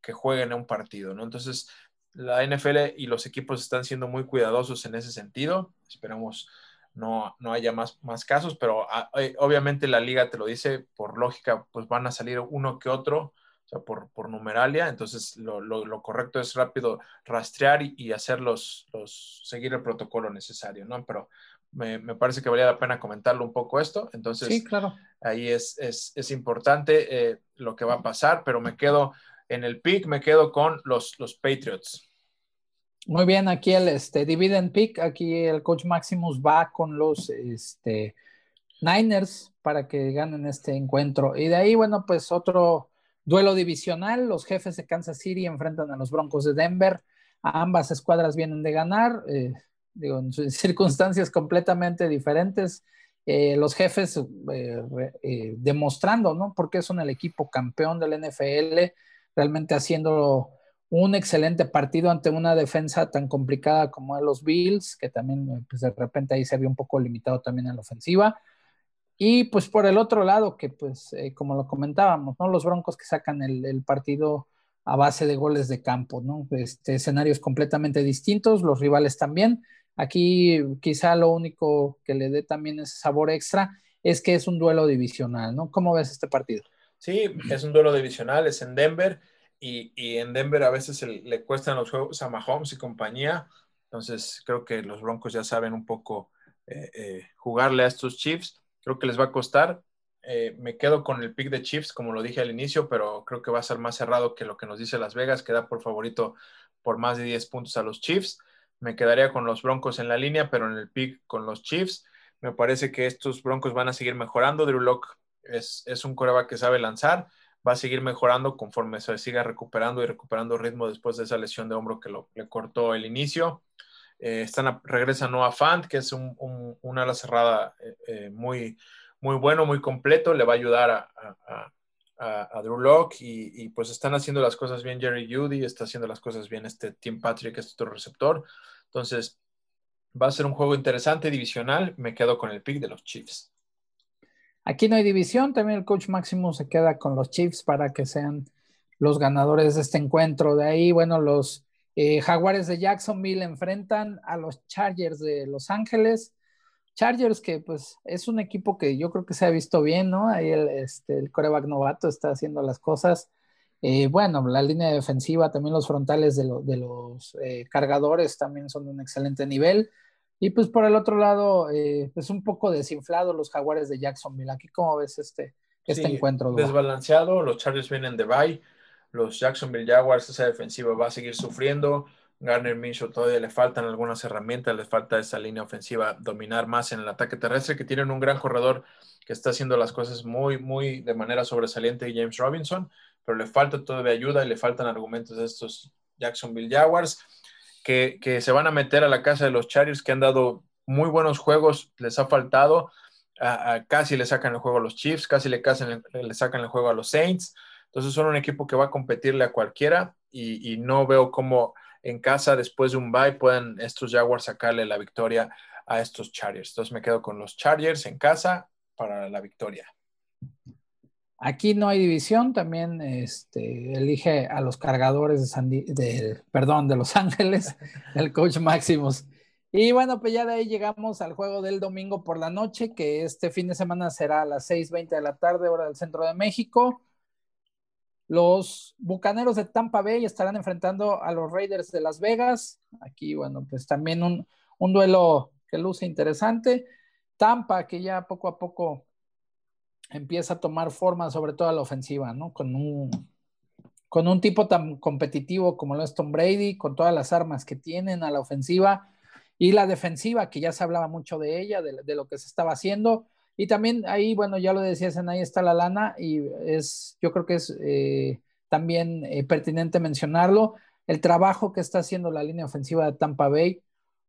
que jueguen un partido, ¿no? Entonces, la NFL y los equipos están siendo muy cuidadosos en ese sentido. Esperamos no, no haya más, más casos, pero ah, eh, obviamente la liga te lo dice, por lógica, pues van a salir uno que otro, o sea, por, por numeralia. Entonces, lo, lo, correcto es rápido rastrear y, y hacer los, los, seguir el protocolo necesario, ¿no? Pero me, parece que valía la pena comentarlo un poco esto. Entonces, sí, claro. ahí es, es, importante eh, lo que va a pasar, pero me quedo en el pick, me quedo con los, los Patriots. Muy bien, aquí el este, dividend pick, aquí el coach Maximus va con los este, Niners para que ganen este encuentro. Y de ahí, bueno, pues otro duelo divisional, los jefes de Kansas City enfrentan a los Broncos de Denver. ambas escuadras vienen de ganar. Eh, digo, en circunstancias completamente diferentes. Eh, los jefes eh, eh, demostrando, ¿no? Porque son el equipo campeón del NFL, realmente haciendo un excelente partido ante una defensa tan complicada como los Bills, que también pues de repente ahí se vio un poco limitado también en la ofensiva. Y pues por el otro lado, que pues como lo comentábamos, ¿no? Los Broncos que sacan el, partido a base de goles de campo, ¿no? Este, escenarios completamente distintos, los rivales también. Aquí quizá lo único que le dé también ese sabor extra es que es un duelo divisional, ¿no? ¿Cómo ves este partido? Sí, es un duelo divisional, es en Denver y, en Denver a veces le cuestan los juegos a Mahomes y compañía, entonces creo que los Broncos ya saben un poco eh, eh, jugarle a estos Chiefs creo que les va a costar. Eh, me quedo con el pick de Chiefs, como lo dije al inicio, pero creo que va a ser más cerrado que lo que nos dice Las Vegas, que da por favorito por más de 10 puntos a los Chiefs. Me quedaría con los Broncos en la línea, pero en el pick con los Chiefs. Me parece que estos Broncos van a seguir mejorando. Drew Locke es, es un coreback que sabe lanzar, va a seguir mejorando conforme se siga recuperando y recuperando ritmo después de esa lesión de hombro que lo, le cortó el inicio. Eh, están regresa Noah Fant, que es un, ala cerrada eh, eh, muy, muy bueno, muy completo, le va a ayudar a, Drew Locke y, pues están haciendo las cosas bien Jerry Judy, está haciendo las cosas bien este Tim Patrick, este otro receptor. Entonces, va a ser un juego interesante, divisional. Me quedo con el pick de los Chiefs. Aquí no hay división, también el coach máximo se queda con los Chiefs para que sean los ganadores de este encuentro. De ahí, bueno, los eh, Jaguares de Jacksonville enfrentan a los Chargers de Los Ángeles. Chargers que pues es un equipo que yo creo que se ha visto bien, ¿no? Ahí el, este, el coreback novato está haciendo las cosas. Eh, bueno, la línea defensiva, también los frontales de, los eh, cargadores también son de un excelente nivel. Y pues por el otro lado, es pues un poco desinflado los jaguares de Jacksonville. Aquí, ¿cómo ves este, este encuentro? Desbalanceado, los Chargers vienen de bye los Jacksonville Jaguars, esa defensiva va a seguir sufriendo. Garner Minshew todavía le faltan algunas herramientas, le falta esa línea ofensiva dominar más en el ataque terrestre, que tienen un gran corredor que está haciendo las cosas muy, muy de manera sobresaliente, James Robinson, pero le falta todavía ayuda y le faltan argumentos de estos Jacksonville Jaguars, que, que se van a meter a la casa de los Chargers, que han dado muy buenos juegos, les ha faltado, casi le sacan el juego a los Chiefs, casi le, le sacan el juego a los Saints. Entonces son un equipo que va a competirle a cualquiera y, no veo cómo en casa después de un bye puedan estos Jaguars sacarle la victoria a estos Chargers. Entonces me quedo con los Chargers en casa para la victoria. Aquí no hay división, también este, elige a los cargadores de, perdón, de Los Ángeles, el coach Maximus. Y bueno, pues ya de ahí llegamos al juego del domingo por la noche, que este fin de semana será a las 6.20 de la tarde, hora del centro de México. Los Bucaneros de Tampa Bay estarán enfrentando a los Raiders de Las Vegas. Aquí, bueno, pues también un, duelo que luce interesante. Tampa, que ya poco a poco empieza a tomar forma, sobre todo a la ofensiva, ¿no? Con un, con un tipo tan competitivo como lo es Tom Brady, con todas las armas que tienen a la ofensiva y la defensiva, que ya se hablaba mucho de ella, de, lo que se estaba haciendo. Y también ahí, bueno, ya lo decías, en ahí está la lana y es, yo creo que es eh, también eh, pertinente mencionarlo, el trabajo que está haciendo la línea ofensiva de Tampa Bay,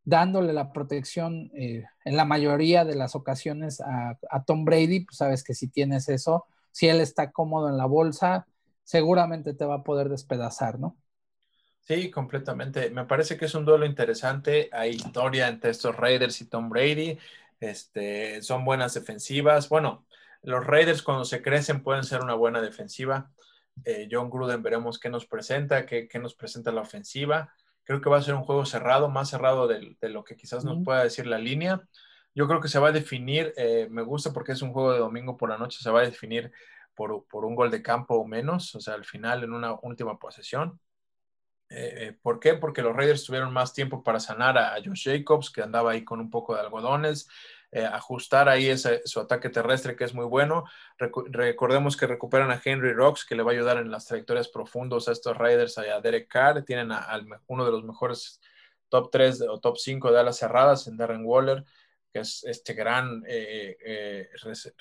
dándole la protección eh, en la mayoría de las ocasiones a, Tom Brady, pues sabes que si tienes eso, si él está cómodo en la bolsa, seguramente te va a poder despedazar, ¿no? Sí, completamente. Me parece que es un duelo interesante. Hay historia entre estos Raiders y Tom Brady. Este, son buenas defensivas. Bueno, los Raiders cuando se crecen pueden ser una buena defensiva. Eh, John Gruden veremos qué nos presenta, qué, nos presenta la ofensiva. Creo que va a ser un juego cerrado, más cerrado de, lo que quizás nos pueda decir la línea. Yo creo que se va a definir, eh, me gusta porque es un juego de domingo por la noche, se va a definir por, por un gol de campo o menos, o sea, al final en una última posesión. Eh, ¿Por qué? Porque los Raiders tuvieron más tiempo para sanar a, Josh Jacobs, que andaba ahí con un poco de algodones, eh, ajustar ahí ese, su ataque terrestre, que es muy bueno. recordemos que recuperan a Henry Rocks, que le va a ayudar en las trayectorias profundas a estos Raiders, a Derek Carr. Tienen uno de los mejores top 3 o top 5 de alas cerradas en Darren Waller, que es este gran eh,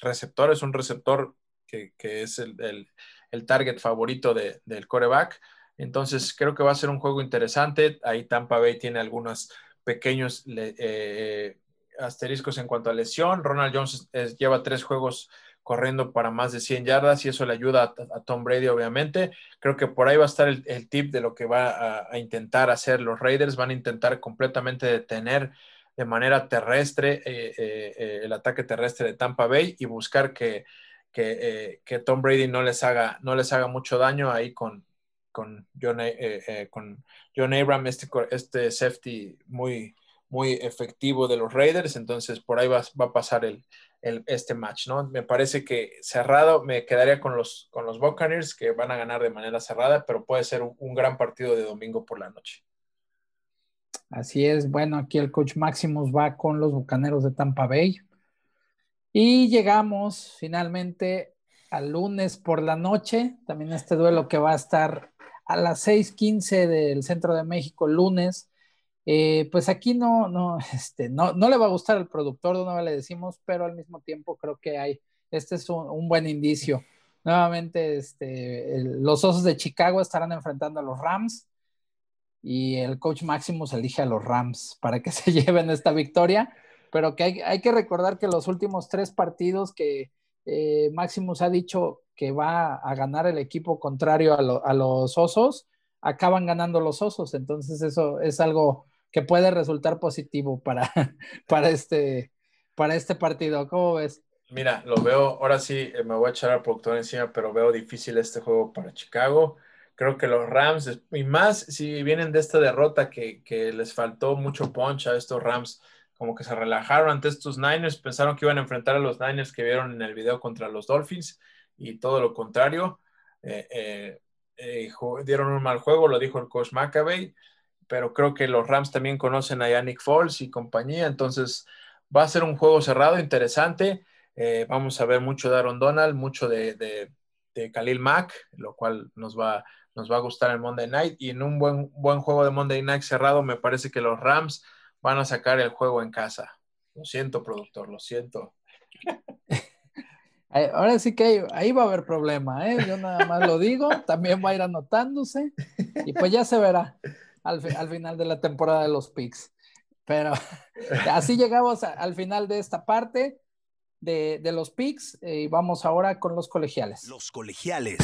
receptor, es un receptor que, es el, target favorito del coreback. Entonces creo que va a ser un juego interesante. Ahí Tampa Bay tiene algunos pequeños eh, asteriscos en cuanto a lesión. Ronald Jones lleva tres juegos corriendo para más de 100 yardas y eso le ayuda a, Tom Brady, obviamente. Creo que por ahí va a estar el, tip de lo que va a, intentar hacer los Raiders. Van a intentar completamente detener de manera terrestre el ataque terrestre de Tampa Bay y buscar que, que, Tom Brady no les, haga, no les haga mucho daño ahí con, con, John, con John Abram, este, este safety muy, muy efectivo de los Raiders, entonces por ahí va, va a pasar el, este match, ¿no? Me parece que cerrado me quedaría con los, con los Buccaneers que van a ganar de manera cerrada, pero puede ser un, gran partido de domingo por la noche. Así es, bueno, aquí el coach Maximus va con los Bucaneros de Tampa Bay. Y llegamos finalmente al lunes por la noche, también este duelo que va a estar a las 6:15 del centro de México, lunes, eh, pues aquí no, no, este, no, no le va a gustar al productor de una le decimos, pero al mismo tiempo creo que hay, este es un, buen indicio. Nuevamente, este, los Osos de Chicago estarán enfrentando a los Rams y el coach Maximus elige a los Rams para que se lleven esta victoria, pero que hay, que recordar que los últimos tres partidos que eh, Maximus ha dicho que va a ganar el equipo contrario a, a los Osos, acaban ganando los Osos, entonces eso es algo que puede resultar positivo para, para, este, para este partido. ¿Cómo ves? Mira, lo veo, ahora sí eh, me voy a echar al productor encima, pero veo difícil este juego para Chicago. Creo que los Rams, y más si vienen de esta derrota que, que les faltó mucho punch a estos Rams, como que se relajaron ante estos Niners, pensaron que iban a enfrentar a los Niners que vieron en el video contra los Dolphins y todo lo contrario. Eh, eh, dieron un mal juego, lo dijo el coach McAvey pero creo que los Rams también conocen a Yannick Foles y compañía, entonces va a ser un juego cerrado, interesante. Eh, vamos a ver mucho de Aaron Donald, mucho de, de, Khalil Mack, lo cual nos va, nos va a gustar el Monday Night. Y en un buen, buen juego de Monday Night cerrado, me parece que los Rams van a sacar el juego en casa. Lo siento, productor, lo siento. Ahora sí que ahí, va a haber problema, ¿eh? Yo nada más lo digo, también va a ir anotándose y pues ya se verá al, final de la temporada de los picks. Pero así llegamos al final de esta parte de, los picks eh, y vamos ahora con los colegiales. Los colegiales.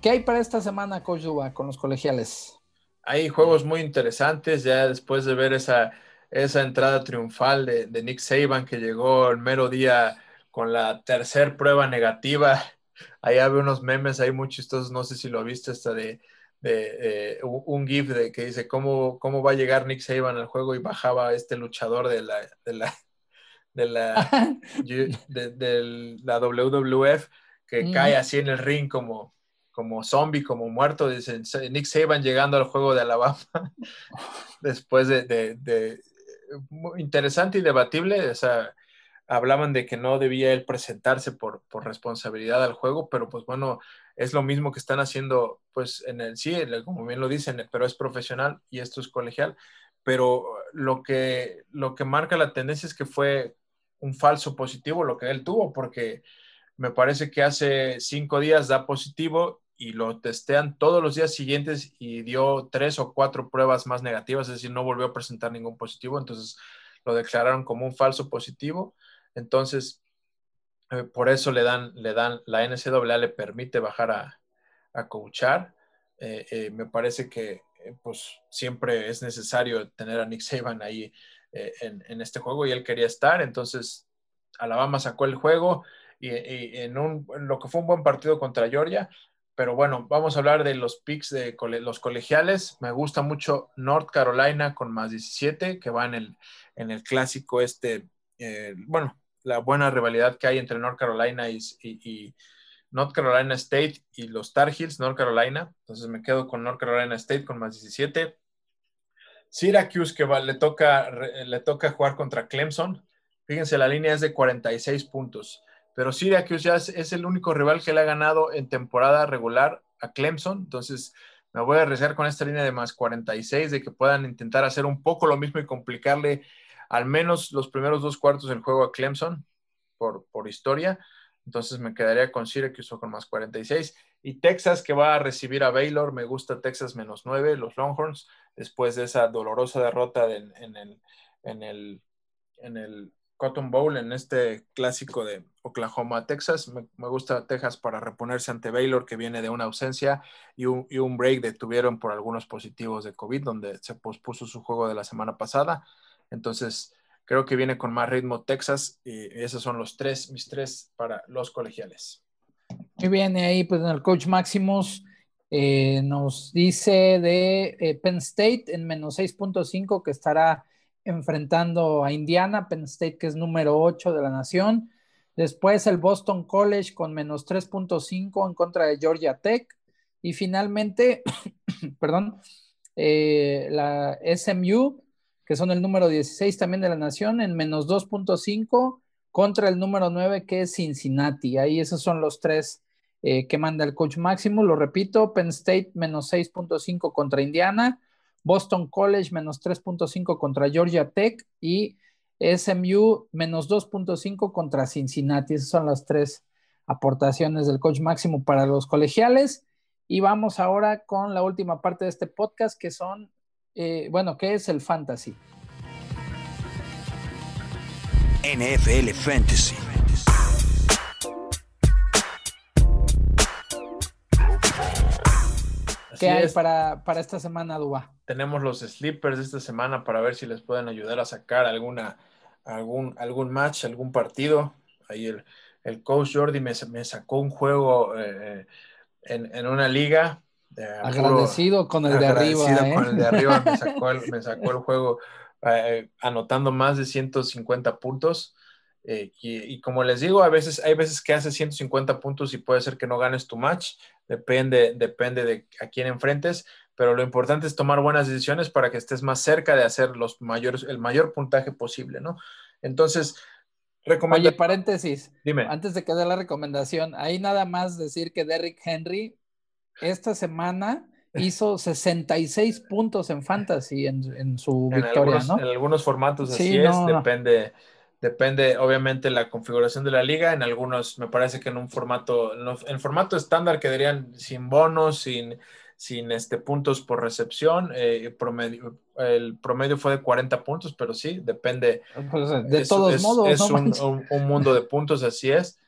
¿Qué hay para esta semana, Coach con los colegiales? Hay juegos muy interesantes ya después de ver esa, esa entrada triunfal de, de Nick Saban que llegó el mero día con la tercer prueba negativa. Ahí había unos memes ahí muy chistosos, no sé si lo viste, hasta de, de un GIF de que dice cómo, cómo va a llegar Nick Saban al juego y bajaba este luchador de la, de la, de la, de, la WWF que cae así en el ring como, como zombie, como muerto. Dicen Nick Saban llegando al juego de Alabama después de, de, interesante y debatible. O sea, hablaban de que no debía él presentarse por, responsabilidad al juego, pero pues bueno, es lo mismo que están haciendo pues en el sí, como bien lo dicen, pero es profesional y esto es colegial, pero lo que, lo que marca la tendencia es que fue un falso positivo lo que él tuvo, porque me parece que hace cinco días da positivo y lo testean todos los días siguientes y dio tres o cuatro pruebas más negativas, es decir, no volvió a presentar ningún positivo, entonces lo declararon como un falso positivo entonces, eh, por eso le dan, le dan, la NCAA le permite bajar a, a coachar. Eh, eh, me parece que pues siempre es necesario tener a Nick Saban ahí en, este juego y él quería estar. Entonces, Alabama sacó el juego y, en, un, lo que fue un buen partido contra Georgia. Pero bueno, vamos a hablar de los picks de los colegiales. Me gusta mucho North Carolina con más 17, que va en el, en el clásico este, bueno, la buena rivalidad que hay entre North Carolina y, North Carolina State y los Tar Heels, North Carolina. Entonces me quedo con North Carolina State con más 17. Syracuse que le, toca, le toca jugar contra Clemson. Fíjense, la línea es de 46 puntos. Pero Syracuse ya es, el único rival que le ha ganado en temporada regular a Clemson. Entonces me voy a arriesgar con esta línea de más 46, de que puedan intentar hacer un poco lo mismo y complicarle al menos los primeros dos cuartos del juego a Clemson por, por historia. Entonces me quedaría con Syracuse con más 46. Y Texas que va a recibir a Baylor. Me gusta Texas menos 9, los Longhorns, después de esa dolorosa derrota en, el, en, el, en el Cotton Bowl en este clásico de Oklahoma, Texas. Me, gusta Texas para reponerse ante Baylor, que viene de una ausencia y un, y un break de tuvieron por algunos positivos de COVID, donde se pospuso su juego de la semana pasada. Entonces, creo que viene con más ritmo Texas y esos son los tres, mis tres para los colegiales. Muy bien, y ahí pues en el coach Maximus eh, nos dice de eh, Penn State en menos 6.5 que estará enfrentando a Indiana, Penn State que es número 8 de la nación. Después el Boston College con menos 3.5 en contra de Georgia Tech. Y finalmente, perdón, eh, la SMU, que son el número 16 también de la nación, en menos 2.5 contra el número 9 que es Cincinnati. Ahí esos son los tres eh, que manda el coach máximo. Lo repito, Penn State menos 6.5 contra Indiana, Boston College menos 3.5 contra Georgia Tech y SMU menos 2.5 contra Cincinnati. Esas son las tres aportaciones del coach máximo para los colegiales. Y vamos ahora con la última parte de este podcast, que son, eh, bueno, que es el fantasy. NFL Fantasy. ¿Qué hay para, para, esta semana, Duba? Tenemos los sleepers de esta semana para ver si les pueden ayudar a sacar alguna, algún, algún match, algún partido. Ahí el, el coach Jordi me, me sacó un juego eh, en, en, una liga. Agradecido con el de arriba. ¿eh? Con el de arriba me sacó el, me sacó el juego eh, anotando más de 150 puntos. Eh, y, como les digo, a veces, hay veces que haces 150 puntos y puede ser que no ganes tu match, depende, depende de a quién enfrentes, pero lo importante es tomar buenas decisiones para que estés más cerca de hacer los mayores, el mayor puntaje posible, ¿no? Entonces, recomiendo. Oye, paréntesis. Dime. Antes de que dé la recomendación, hay nada más decir que Derrick Henry esta semana hizo 66 puntos en fantasy en, su victoria, ¿no? En algunos formatos así es, depende. Depende, obviamente, la configuración de la liga. En algunos, me parece que en un formato, en formato estándar quedarían sin bonos, sin, sin este, puntos por recepción. Eh, promedio, el promedio fue de 40 puntos, pero sí, depende. Pues, de todos modos, es un, mundo de puntos, así es.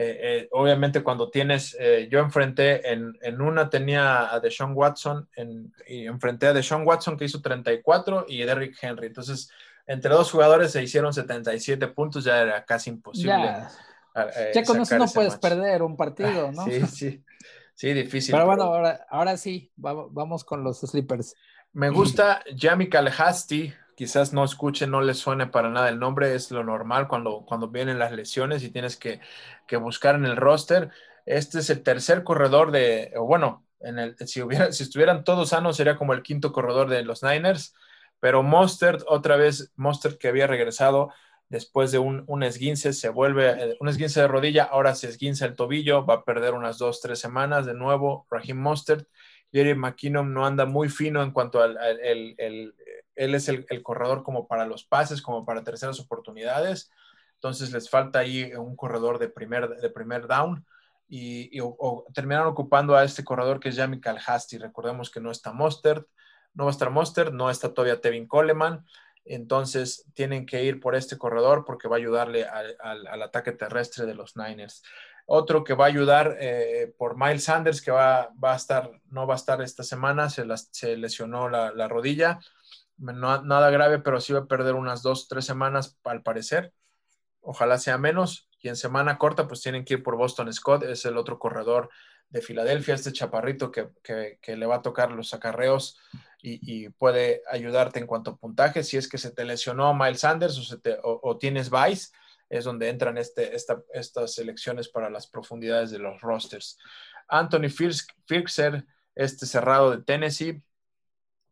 Eh, eh, obviamente, cuando tienes, yo enfrenté en, en, una tenía a Deshaun Watson en, y enfrenté a Deshaun Watson que hizo 34 y Derrick Henry. Entonces, entre dos jugadores se hicieron 77 puntos, ya era casi imposible. Ya, eh, con eso no puedes perder un partido, ¿no? Sí, sí, sí, difícil. Pero bueno, ahora, ahora sí, vamos con los sleepers. Me gusta Jamie Calhasti, quizás no escuche, no le suene para nada el nombre, es lo normal cuando, cuando vienen las lesiones y tienes que, que buscar en el roster. Este es el tercer corredor de, bueno, en el, si, hubiera, si estuvieran todos sanos sería como el quinto corredor de los Niners. Pero Mostert, otra vez, Mostert que había regresado después de un, un, esguince, se vuelve, eh, un esguince de rodilla, ahora se esguince el tobillo, va a perder unas dos, tres semanas de nuevo. Raheem Mostert, Jerry McKinnon no anda muy fino en cuanto al, el, él es el, corredor como para los pases, como para terceras oportunidades. Entonces les falta ahí un corredor de primer, de primer down. Y, terminaron ocupando a este corredor que es Jamie Calhasti. Recordemos que no está Mostert no va a estar Monster, no está todavía Tevin Coleman, entonces tienen que ir por este corredor porque va a ayudarle al, ataque terrestre de los Niners. Otro que va a ayudar eh, por Miles Sanders, que va, a estar, no va a estar esta semana, se, lesionó la, rodilla, nada grave, pero sí va a perder unas dos, tres semanas al parecer. Ojalá sea menos. Y en semana corta, pues tienen que ir por Boston Scott, es el otro corredor de Filadelfia, este chaparrito que, que le va a tocar los acarreos y, puede ayudarte en cuanto a puntaje. Si es que se te lesionó Miles Sanders o, tienes Vice, es donde entran este, estas selecciones para las profundidades de los rosters. Anthony Firkser, este cerrado de Tennessee,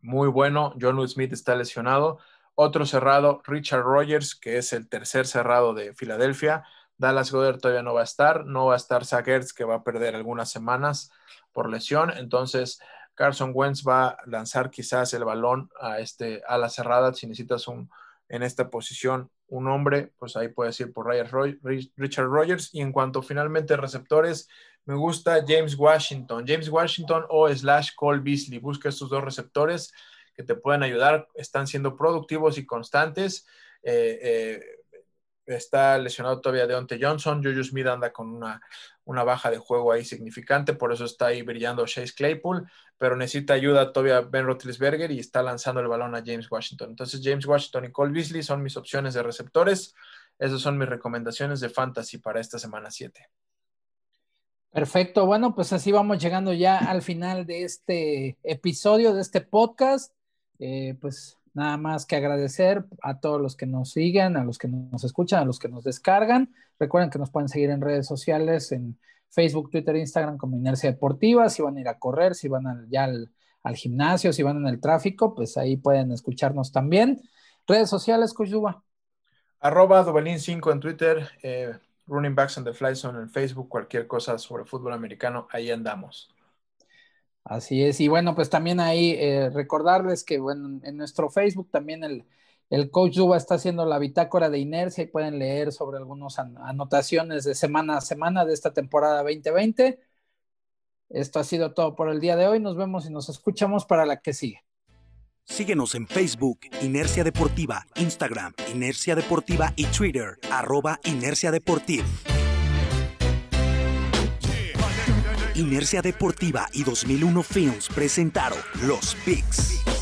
muy bueno. John Smith está lesionado. Otro cerrado, Richard Rogers, que es el tercer cerrado de Filadelfia. Dallas Goddard todavía no va a estar. No va a estar Zach que va a perder algunas semanas por lesión. Entonces, Carson Wentz va a lanzar quizás el balón a, este, a la cerrada. Si necesitas un, en esta posición un hombre, pues ahí puedes ir por Richard Rogers. Y en cuanto finalmente receptores, me gusta James Washington. James Washington o slash Cole Beasley. Busca estos dos receptores que te pueden ayudar. Están siendo productivos y constantes. Eh, eh, está lesionado todavía Deontay Johnson. Juju Smith anda con una, una baja de juego ahí significante, por eso está ahí brillando Chase Claypool, pero necesita ayuda todavía Ben Roethlisberger y está lanzando el balón a James Washington. Entonces, James Washington y Cole Beasley son mis opciones de receptores. Esas son mis recomendaciones de fantasy para esta semana 7. Perfecto, bueno, pues así vamos llegando ya al final de este episodio, de este podcast. Eh, pues nada más que agradecer a todos los que nos siguen, a los que nos escuchan, a los que nos descargan. Recuerden que nos pueden seguir en redes sociales, en Facebook, Twitter, Instagram como Inercia Deportiva. Si van a ir a correr, si van ya al, gimnasio, si van en el tráfico, pues ahí pueden escucharnos también. Redes sociales, Coach Arroba Dubalín5 en Twitter, eh, Running Backs and the Fly Zone en Facebook, cualquier cosa sobre fútbol americano, ahí andamos. Así es, y bueno, pues también ahí eh, recordarles que bueno, en nuestro Facebook también el, el coach Duba está haciendo la bitácora de inercia y pueden leer sobre algunas anotaciones de semana a semana de esta temporada 2020. Esto ha sido todo por el día de hoy. Nos vemos y nos escuchamos para la que sigue. Síguenos en Facebook, Inercia Deportiva, Instagram, Inercia Deportiva y Twitter, arroba Inercia Deportiva. Inercia Deportiva y 2001 Films presentaron Los Picks.